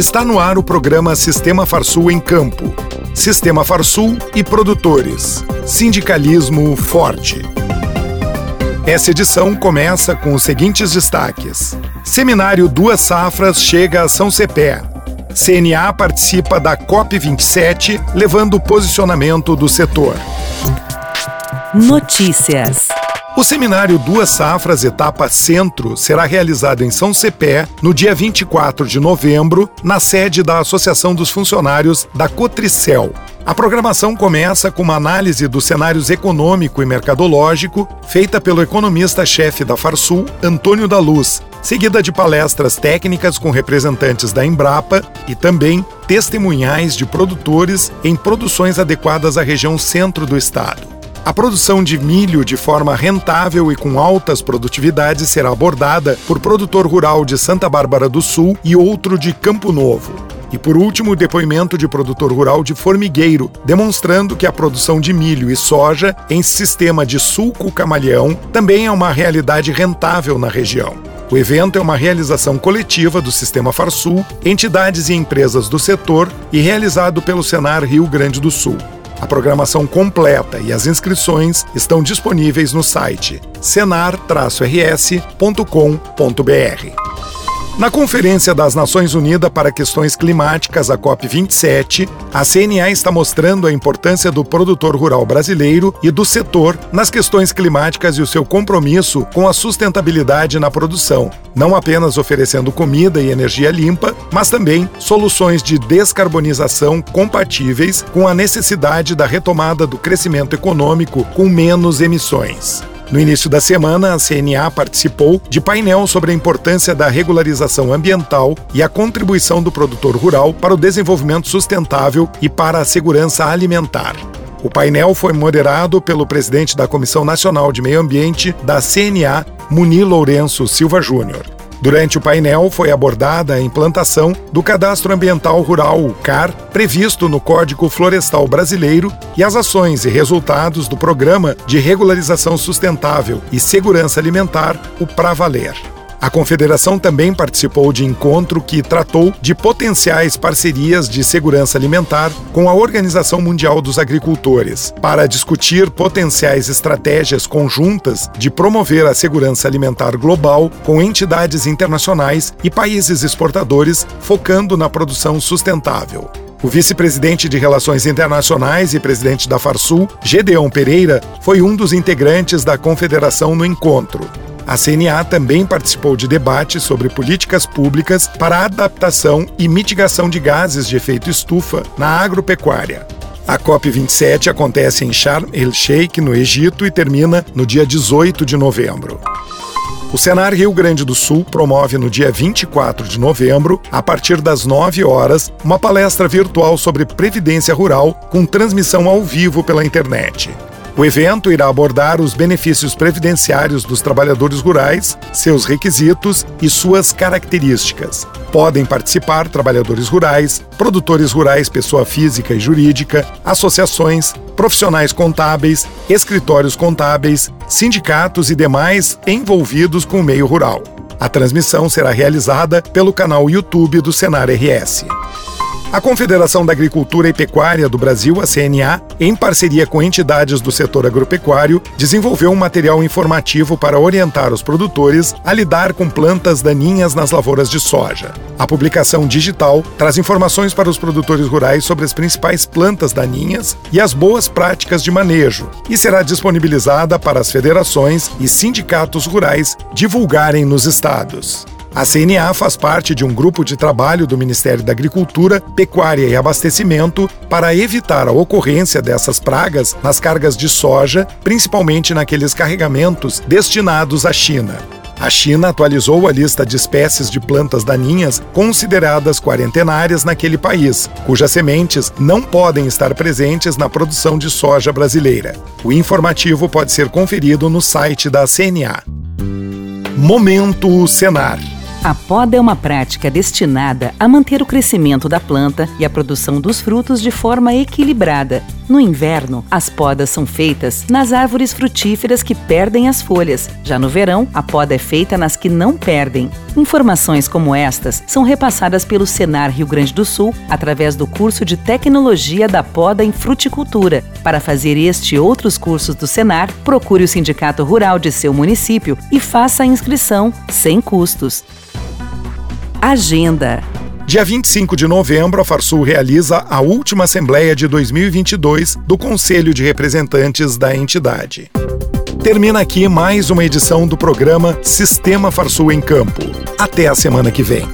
Está no ar o programa Sistema Farsul em Campo. Sistema Farsul e produtores. Sindicalismo forte. Essa edição começa com os seguintes destaques: Seminário Duas Safras chega a São Cepé. CNA participa da COP27, levando o posicionamento do setor. Notícias. O seminário Duas Safras Etapa Centro será realizado em São Cepé no dia 24 de novembro, na sede da Associação dos Funcionários da Cotricel. A programação começa com uma análise dos cenários econômico e mercadológico feita pelo economista-chefe da Farsul, Antônio da Luz, seguida de palestras técnicas com representantes da Embrapa e também testemunhais de produtores em produções adequadas à região centro do estado. A produção de milho de forma rentável e com altas produtividades será abordada por produtor rural de Santa Bárbara do Sul e outro de Campo Novo. E por último, o depoimento de produtor rural de Formigueiro, demonstrando que a produção de milho e soja em sistema de sulco camaleão também é uma realidade rentável na região. O evento é uma realização coletiva do Sistema Farsul, entidades e empresas do setor e realizado pelo Senar Rio Grande do Sul. A programação completa e as inscrições estão disponíveis no site senar-rs.com.br. Na Conferência das Nações Unidas para Questões Climáticas, a COP27, a CNA está mostrando a importância do produtor rural brasileiro e do setor nas questões climáticas e o seu compromisso com a sustentabilidade na produção, não apenas oferecendo comida e energia limpa, mas também soluções de descarbonização compatíveis com a necessidade da retomada do crescimento econômico com menos emissões. No início da semana, a CNA participou de painel sobre a importância da regularização ambiental e a contribuição do produtor rural para o desenvolvimento sustentável e para a segurança alimentar. O painel foi moderado pelo presidente da Comissão Nacional de Meio Ambiente da CNA, Muni Lourenço Silva Júnior. Durante o painel foi abordada a implantação do Cadastro Ambiental Rural, o CAR, previsto no Código Florestal Brasileiro, e as ações e resultados do Programa de Regularização Sustentável e Segurança Alimentar, o Pravaler. A confederação também participou de encontro que tratou de potenciais parcerias de segurança alimentar com a Organização Mundial dos Agricultores, para discutir potenciais estratégias conjuntas de promover a segurança alimentar global com entidades internacionais e países exportadores, focando na produção sustentável. O vice-presidente de Relações Internacionais e presidente da Farsul, Gedeon Pereira, foi um dos integrantes da confederação no encontro. A CNA também participou de debates sobre políticas públicas para adaptação e mitigação de gases de efeito estufa na agropecuária. A COP27 acontece em Sharm el-Sheikh, no Egito, e termina no dia 18 de novembro. O Senar Rio Grande do Sul promove no dia 24 de novembro, a partir das 9 horas, uma palestra virtual sobre previdência rural com transmissão ao vivo pela internet. O evento irá abordar os benefícios previdenciários dos trabalhadores rurais, seus requisitos e suas características. Podem participar trabalhadores rurais, produtores rurais, pessoa física e jurídica, associações, profissionais contábeis, escritórios contábeis, sindicatos e demais envolvidos com o meio rural. A transmissão será realizada pelo canal YouTube do Senar RS. A Confederação da Agricultura e Pecuária do Brasil, a CNA, em parceria com entidades do setor agropecuário, desenvolveu um material informativo para orientar os produtores a lidar com plantas daninhas nas lavouras de soja. A publicação digital traz informações para os produtores rurais sobre as principais plantas daninhas e as boas práticas de manejo, e será disponibilizada para as federações e sindicatos rurais divulgarem nos estados. A CNA faz parte de um grupo de trabalho do Ministério da Agricultura, Pecuária e Abastecimento para evitar a ocorrência dessas pragas nas cargas de soja, principalmente naqueles carregamentos destinados à China. A China atualizou a lista de espécies de plantas daninhas consideradas quarentenárias naquele país, cujas sementes não podem estar presentes na produção de soja brasileira. O informativo pode ser conferido no site da CNA. Momento Senar. A poda é uma prática destinada a manter o crescimento da planta e a produção dos frutos de forma equilibrada, No inverno, as podas são feitas nas árvores frutíferas que perdem as folhas. Já no verão, a poda é feita nas que não perdem. Informações como estas são repassadas pelo Senar Rio Grande do Sul através do curso de Tecnologia da Poda em Fruticultura. Para fazer este e outros cursos do Senar, procure o Sindicato Rural de seu município e faça a inscrição sem custos. Agenda Dia 25 de novembro, a Farsul realiza a última Assembleia de 2022 do Conselho de Representantes da entidade. Termina aqui mais uma edição do programa Sistema Farsul em Campo. Até a semana que vem.